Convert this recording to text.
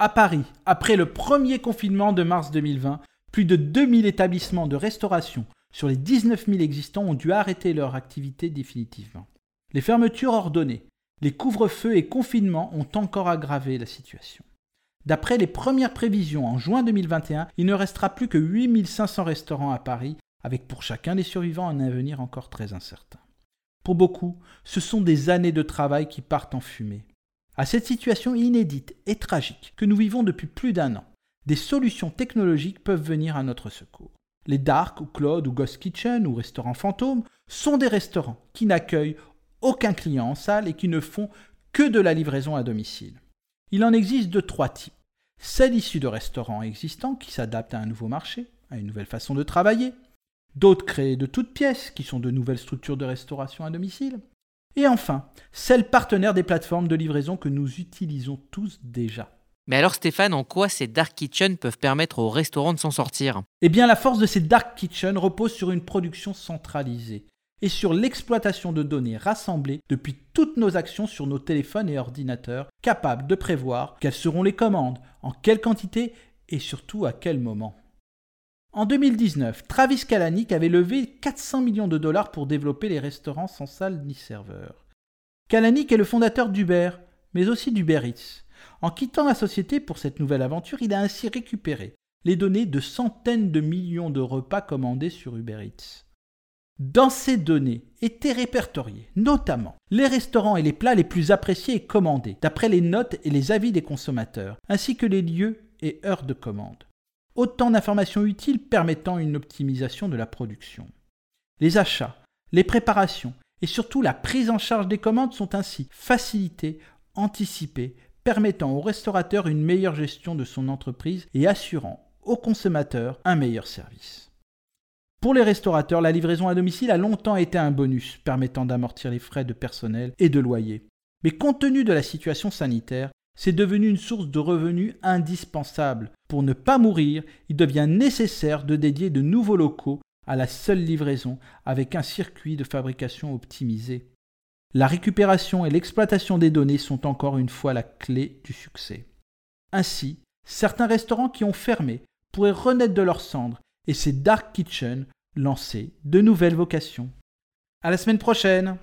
À Paris, après le premier confinement de mars 2020, plus de 2000 établissements de restauration sur les 19 000 existants ont dû arrêter leur activité définitivement. Les fermetures ordonnées, les couvre-feux et confinements ont encore aggravé la situation. D'après les premières prévisions en juin 2021, il ne restera plus que 8500 restaurants à Paris, avec pour chacun des survivants un avenir encore très incertain. Pour beaucoup, ce sont des années de travail qui partent en fumée. À cette situation inédite et tragique que nous vivons depuis plus d'un an, des solutions technologiques peuvent venir à notre secours. Les Dark ou Cloud ou Ghost Kitchen ou restaurants fantômes sont des restaurants qui n'accueillent aucun client en salle et qui ne font que de la livraison à domicile. Il en existe de trois types. Celles issues de restaurants existants qui s'adaptent à un nouveau marché, à une nouvelle façon de travailler. D'autres créées de toutes pièces qui sont de nouvelles structures de restauration à domicile. Et enfin, celles partenaires des plateformes de livraison que nous utilisons tous déjà. Mais alors Stéphane, en quoi ces dark kitchens peuvent permettre aux restaurants de s'en sortir? Eh bien la force de ces dark kitchens repose sur une production centralisée et sur l'exploitation de données rassemblées depuis toutes nos actions sur nos téléphones et ordinateurs, capables de prévoir quelles seront les commandes, en quelle quantité et surtout à quel moment. En 2019, Travis Kalanick avait levé 400 millions de dollars pour développer les restaurants sans salle ni serveur. Kalanick est le fondateur d'Uber, mais aussi d'Uber Eats. En quittant la société pour cette nouvelle aventure, il a ainsi récupéré les données de centaines de millions de repas commandés sur Uber Eats. Dans ces données étaient répertoriés notamment les restaurants et les plats les plus appréciés et commandés, d'après les notes et les avis des consommateurs, ainsi que les lieux et heures de commande. Autant d'informations utiles permettant une optimisation de la production. Les achats, les préparations et surtout la prise en charge des commandes sont ainsi facilitées, anticipées, permettant au restaurateur une meilleure gestion de son entreprise et assurant au consommateur un meilleur service. Pour les restaurateurs, la livraison à domicile a longtemps été un bonus permettant d'amortir les frais de personnel et de loyer. Mais compte tenu de la situation sanitaire, c'est devenu une source de revenus indispensable. Pour ne pas mourir, il devient nécessaire de dédier de nouveaux locaux à la seule livraison avec un circuit de fabrication optimisé. La récupération et l'exploitation des données sont encore une fois la clé du succès. Ainsi, certains restaurants qui ont fermé pourraient renaître de leurs cendres et ces dark kitchens lancer de nouvelles vocations. À la semaine prochaine!